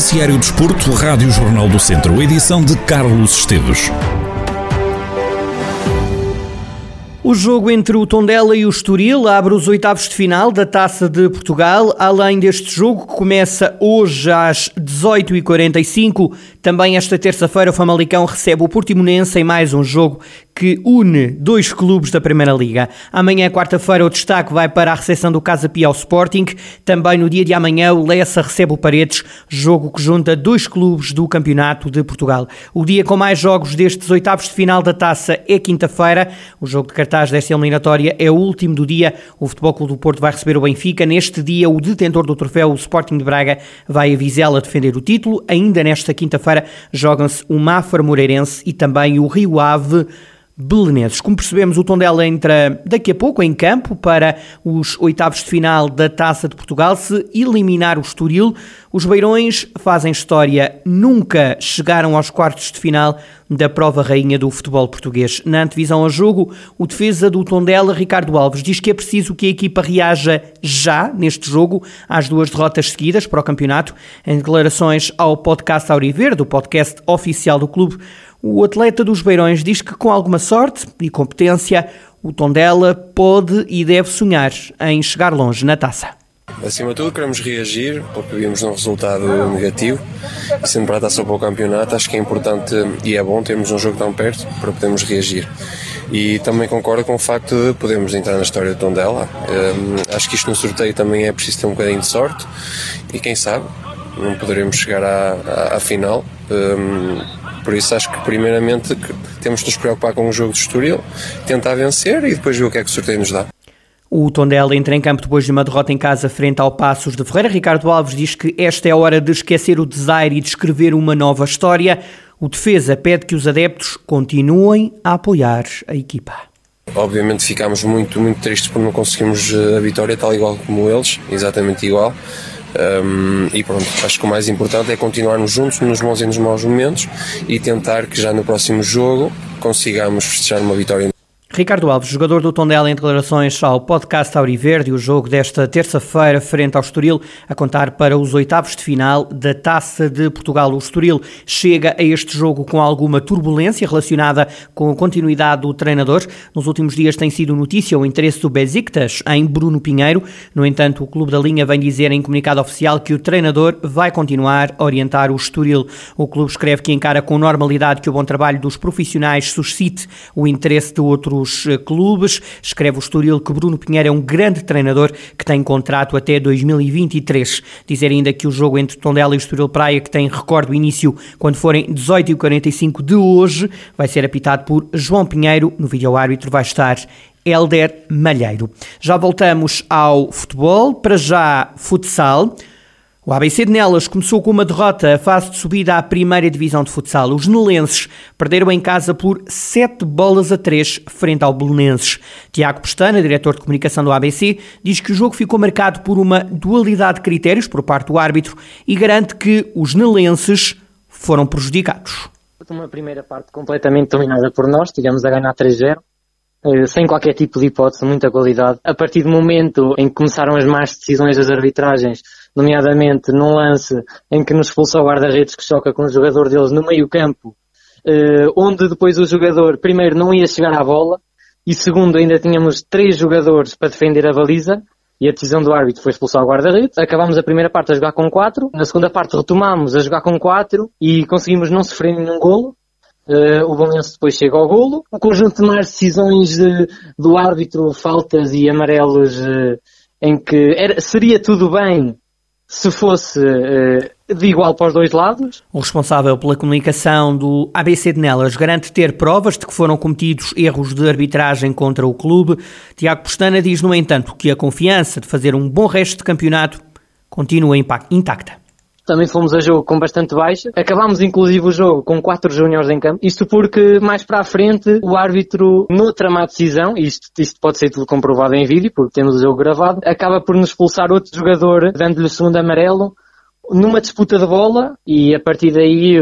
Noticiário Desporto, Rádio Jornal do Centro, edição de Carlos Esteves. O jogo entre o Tondela e o Estoril abre os oitavos de final da Taça de Portugal. Além deste jogo, que começa hoje às 18h45, também esta terça-feira o Famalicão recebe o Portimonense em mais um jogo que une dois clubes da Primeira Liga. Amanhã, quarta-feira, o destaque vai para a recepção do Casa Pia ao Sporting. Também no dia de amanhã, o Lessa recebe o Paredes, jogo que junta dois clubes do Campeonato de Portugal. O dia com mais jogos destes oitavos de final da Taça é quinta-feira. O jogo de cartaz desta eliminatória é o último do dia. O Futebol Clube do Porto vai receber o Benfica. Neste dia, o detentor do troféu, o Sporting de Braga, vai a Vizela defender o título. Ainda nesta quinta-feira, jogam-se o Mafra Moreirense e também o Rio Ave belenenses. Como percebemos, o Tondela entra daqui a pouco em campo para os oitavos de final da Taça de Portugal. Se eliminar o Estoril, os Beirões fazem história. Nunca chegaram aos quartos de final da prova rainha do futebol português. Na antevisão ao jogo, o defesa do Tondela, Ricardo Alves, diz que é preciso que a equipa reaja já neste jogo às duas derrotas seguidas para o campeonato. Em declarações ao podcast Auriverde, o podcast oficial do clube, o atleta dos Beirões diz que com alguma sorte e competência o Tondela pode e deve sonhar em chegar longe na taça. Acima de tudo, queremos reagir porque vimos um resultado negativo e sendo para a taça para o campeonato, acho que é importante e é bom termos um jogo tão perto para podermos reagir. E também concordo com o facto de podermos entrar na história do Tondela. Um, acho que isto no sorteio também é preciso ter um bocadinho de sorte e quem sabe não poderemos chegar à, à, à final. Um, por isso acho que primeiramente temos de nos preocupar com o jogo de Estoril, tentar vencer e depois ver o que é que o sorteio nos dá. O Tondela entra em campo depois de uma derrota em casa frente ao Passos de Ferreira. Ricardo Alves diz que esta é a hora de esquecer o desaire e de escrever uma nova história. O defesa pede que os adeptos continuem a apoiar a equipa. Obviamente ficámos muito, muito tristes por não conseguirmos eh, a vitória, tal igual como eles, exatamente igual. Um, e pronto, acho que o mais importante é continuarmos juntos nos bons e nos maus momentos e tentar que já no próximo jogo consigamos festejar uma vitória. Ricardo Alves, jogador do Tondela em declarações ao podcast Auriverde, o jogo desta terça-feira frente ao Estoril, a contar para os oitavos de final da Taça de Portugal. O Estoril chega a este jogo com alguma turbulência relacionada com a continuidade do treinador. Nos últimos dias tem sido notícia o interesse do Besiktas em Bruno Pinheiro. No entanto, o clube da linha vem dizer em comunicado oficial que o treinador vai continuar a orientar o Estoril. O clube escreve que encara com normalidade que o bom trabalho dos profissionais suscite o interesse de outros os eh, clubes. Escreve o Estoril que Bruno Pinheiro é um grande treinador que tem contrato até 2023. Dizer ainda que o jogo entre Tondela e Estoril Praia, que tem recorde o início quando forem 18h45 de hoje, vai ser apitado por João Pinheiro. No vídeo árbitro vai estar Helder Malheiro. Já voltamos ao futebol, para já futsal. O ABC de Nelas começou com uma derrota a fase de subida à primeira divisão de futsal. Os nelenses perderam em casa por 7 bolas a 3 frente ao Belenenses. Tiago Pestana, diretor de comunicação do ABC, diz que o jogo ficou marcado por uma dualidade de critérios por parte do árbitro e garante que os nelenses foram prejudicados. Uma primeira parte completamente dominada por nós, tivemos a ganhar 3-0 eh, sem qualquer tipo de hipótese, muita qualidade. A partir do momento em que começaram as más decisões das arbitragens, nomeadamente num lance em que nos expulsou o guarda-redes que choca com o jogador deles no meio campo, eh, onde depois o jogador, primeiro, não ia chegar à bola, e segundo, ainda tínhamos três jogadores para defender a baliza, e a decisão do árbitro foi expulsar o guarda-redes. Acabámos a primeira parte a jogar com quatro, na segunda parte retomámos a jogar com quatro, e conseguimos não sofrer nenhum golo, Uh, o Bolonense depois chega ao golo. O conjunto de mais decisões de, do árbitro, faltas e amarelos, uh, em que era, seria tudo bem se fosse uh, de igual para os dois lados. O responsável pela comunicação do ABC de Nelas garante ter provas de que foram cometidos erros de arbitragem contra o clube. Tiago Postana diz, no entanto, que a confiança de fazer um bom resto de campeonato continua intacta também fomos a jogo com bastante baixa. Acabámos inclusive o jogo com quatro júniores em campo. Isto porque mais para a frente o árbitro, noutra má decisão, isto, isto pode ser tudo comprovado em vídeo, porque temos o jogo gravado, acaba por nos expulsar outro jogador, dando-lhe o segundo amarelo, numa disputa de bola e a partir daí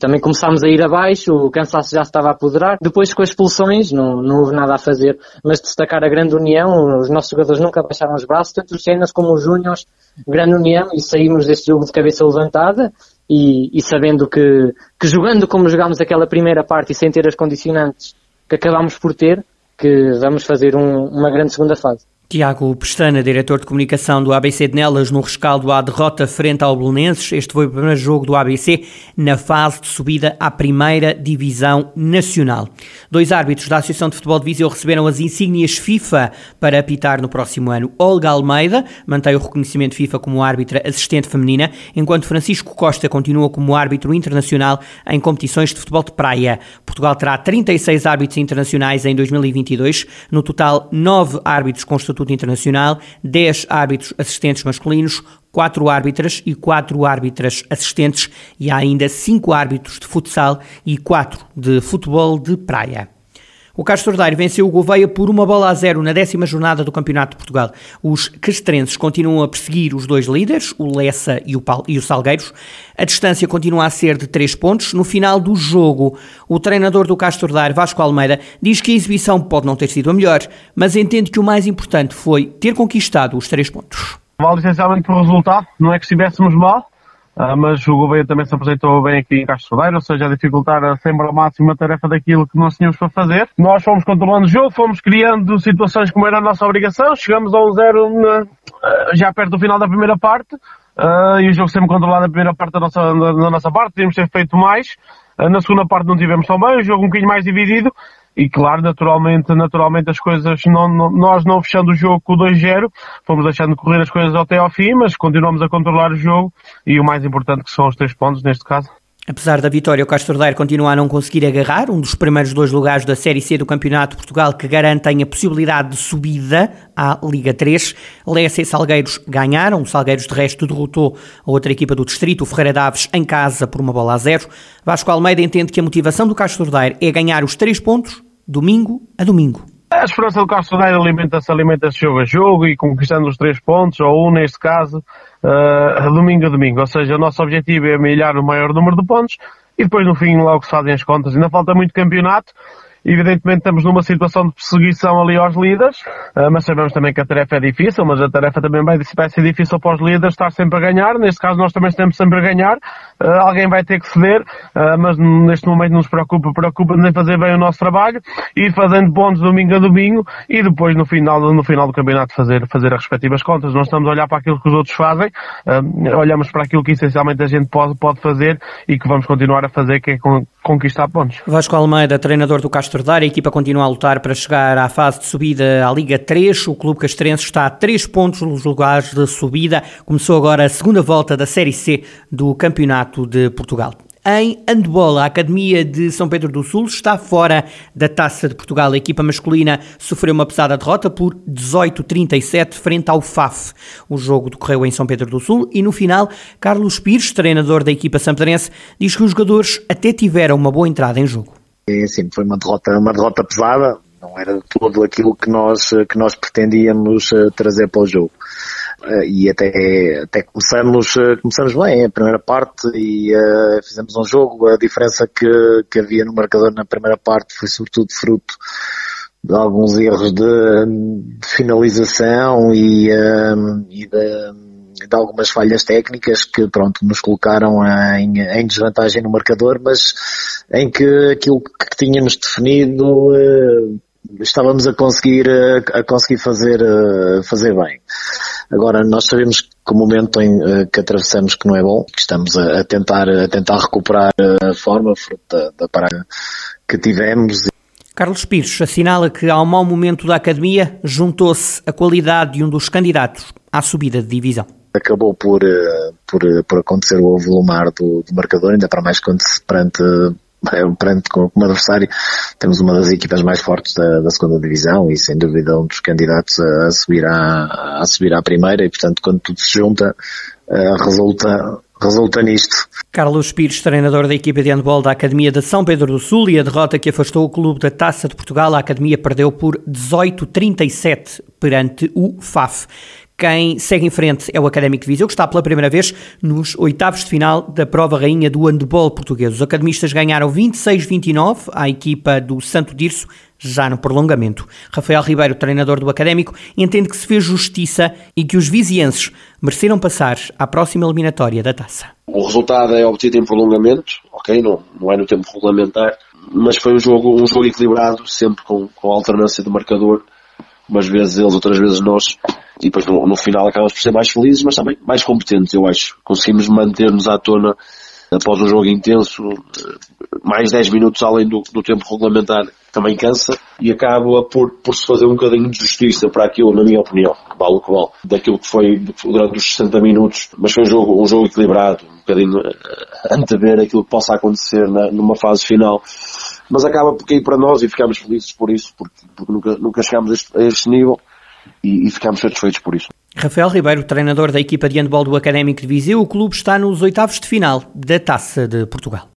também começámos a ir abaixo, o cansaço já estava a apoderar. Depois com as expulsões não, não houve nada a fazer, mas destacar a grande união, os nossos jogadores nunca baixaram os braços, tanto os cenas como os júniores, grande união e saímos deste jogo de cabeça levantada e, e sabendo que, que jogando como jogámos aquela primeira parte e sem ter as condicionantes que acabámos por ter, que vamos fazer um, uma grande segunda fase. Tiago Pestana, diretor de comunicação do ABC de Nelas, no rescaldo à derrota frente ao Belenenses. Este foi o primeiro jogo do ABC na fase de subida à primeira divisão nacional. Dois árbitros da Associação de Futebol de Viseu receberam as insígnias FIFA para apitar no próximo ano. Olga Almeida mantém o reconhecimento FIFA como árbitra assistente feminina, enquanto Francisco Costa continua como árbitro internacional em competições de futebol de praia. Portugal terá 36 árbitros internacionais em 2022, no total 9 árbitros com estatuto internacional, 10 árbitros assistentes masculinos, 4 árbitras e 4 árbitras assistentes e há ainda 5 árbitros de futsal e 4 de futebol de praia. O Castro Daire venceu o Gouveia por uma bola a zero na décima jornada do Campeonato de Portugal. Os castrenses continuam a perseguir os dois líderes, o Lessa e o, Pal e o Salgueiros. A distância continua a ser de três pontos. No final do jogo, o treinador do Castro Daire, Vasco Almeida, diz que a exibição pode não ter sido a melhor, mas entende que o mais importante foi ter conquistado os três pontos. Mal essencialmente por resultado, não é que estivéssemos mal, Uh, mas o Gouveia também se apresentou bem aqui em Castro Sodeiro, ou seja, a dificultar sempre ao máximo a tarefa daquilo que nós tínhamos para fazer. Nós fomos controlando o jogo, fomos criando situações como era a nossa obrigação, chegamos a um zero na, uh, já perto do final da primeira parte, uh, e o jogo sempre controlado na primeira parte da nossa, da, da nossa parte, tínhamos ter feito mais. na segunda parte não tivemos tão bem, o jogo um bocadinho mais dividido, e claro, naturalmente, naturalmente as coisas, não, não, nós não fechando o jogo com o 2-0, fomos deixando correr as coisas até ao fim, mas continuamos a controlar o jogo e o mais importante que são os três pontos neste caso. Apesar da vitória, o Castro Daire continua a não conseguir agarrar um dos primeiros dois lugares da Série C do Campeonato de Portugal que garantem a possibilidade de subida à Liga 3. Lessa e Salgueiros ganharam, o Salgueiros de resto derrotou a outra equipa do distrito, o Ferreira Daves, em casa por uma bola a zero. Vasco Almeida entende que a motivação do Castro Daire é ganhar os três pontos, domingo a domingo. A esperança do Castro Daire alimenta-se alimenta-se jogo a jogo e conquistando os três pontos, ou um neste caso, uh, domingo a domingo. Ou seja, o nosso objetivo é milhar o maior número de pontos e depois no fim logo se fazem as contas. Ainda falta muito campeonato Evidentemente estamos numa situação de perseguição ali aos líderes, ah, mas sabemos também que a tarefa é difícil, mas a tarefa também vai, ser difícil para os líderes estar sempre a ganhar. Neste caso nós também estamos sempre a ganhar. Ah, alguém vai ter que ceder, ah, mas neste momento não nos preocupa, preocupa nem fazer bem o nosso trabalho, ir fazendo pontos domingo a domingo e depois no final, no final do campeonato fazer, fazer as respectivas contas. Nós estamos a olhar para aquilo que os outros fazem, olhamos para aquilo que essencialmente a gente pode, pode fazer e que vamos continuar a fazer, que é conquistar pontos. Vasco Almeida, treinador do Castro Daire, a equipa continua a lutar para chegar à fase de subida à Liga 3. O clube castrense está a 3 pontos nos lugares de subida. Começou agora a segunda volta da Série C do Campeonato de Portugal. Em handball, a Academia de São Pedro do Sul está fora da Taça de Portugal. A equipa masculina sofreu uma pesada derrota por 18-37 frente ao FAF. O jogo decorreu em São Pedro do Sul e no final, Carlos Pires, treinador da equipa samparense, diz que os jogadores até tiveram uma boa entrada em jogo. É, sim, foi uma derrota, uma derrota pesada, não era tudo aquilo que nós, que nós pretendíamos eh, trazer para o jogo. Eh, e até, até começamos, eh, começamos bem a primeira parte e uh, fizemos um jogo. A diferença que, que havia no marcador na primeira parte foi sobretudo fruto de alguns erros de, de finalização e, uh, e de, algumas falhas técnicas que pronto nos colocaram em, em desvantagem no marcador, mas em que aquilo que tínhamos definido uh, estávamos a conseguir a, a conseguir fazer uh, fazer bem. Agora, nós sabemos que o momento em, que atravessamos que não é bom, que estamos a, a tentar, a tentar recuperar a forma fruto da, da parada que tivemos. Carlos Pires assinala que ao mau momento da academia juntou-se a qualidade de um dos candidatos à subida de divisão. Acabou por, eh, por, por acontecer o avolumar do, do marcador, ainda para mais quando se perante perante como adversário, temos uma das equipas mais fortes da, da, segunda divisão e sem dúvida um dos candidatos a, a subir à, a subir à primeira e portanto quando tudo se junta uh, resulta resulta nisto. Carlos Pires, treinador da equipa de handball da Academia de São Pedro do Sul e a derrota que afastou o clube da Taça de Portugal, a Academia perdeu por 18-37 perante o FAF. Quem segue em frente é o Académico de Viseu, que está pela primeira vez nos oitavos de final da prova rainha do handball português. Os academistas ganharam 26-29 à equipa do Santo Dirso, já no prolongamento. Rafael Ribeiro, treinador do Académico, entende que se fez justiça e que os vizienses mereceram passar à próxima eliminatória da taça. O resultado é obtido em prolongamento, ok, não, não é no tempo regulamentar, mas foi um jogo, um jogo equilibrado, sempre com, com alternância de marcador, umas vezes eles, outras vezes nós, e depois no, no final acabamos por ser mais felizes, mas também mais competentes, eu acho. Conseguimos manter-nos à tona após um jogo intenso, mais 10 minutos além do, do tempo regulamentar, também cansa. E acaba por, por se fazer um bocadinho de justiça para aquilo, na minha opinião, vale o que vale, daquilo que foi durante os 60 minutos, mas foi um jogo, um jogo equilibrado, um bocadinho uh, antever aquilo que possa acontecer na, numa fase final, mas acaba por cair para nós e ficamos felizes por isso, porque, porque nunca, nunca chegámos a este, a este nível e, e ficamos satisfeitos por isso. Rafael Ribeiro, treinador da equipa de handball do Académico de Viseu, o clube está nos oitavos de final da Taça de Portugal.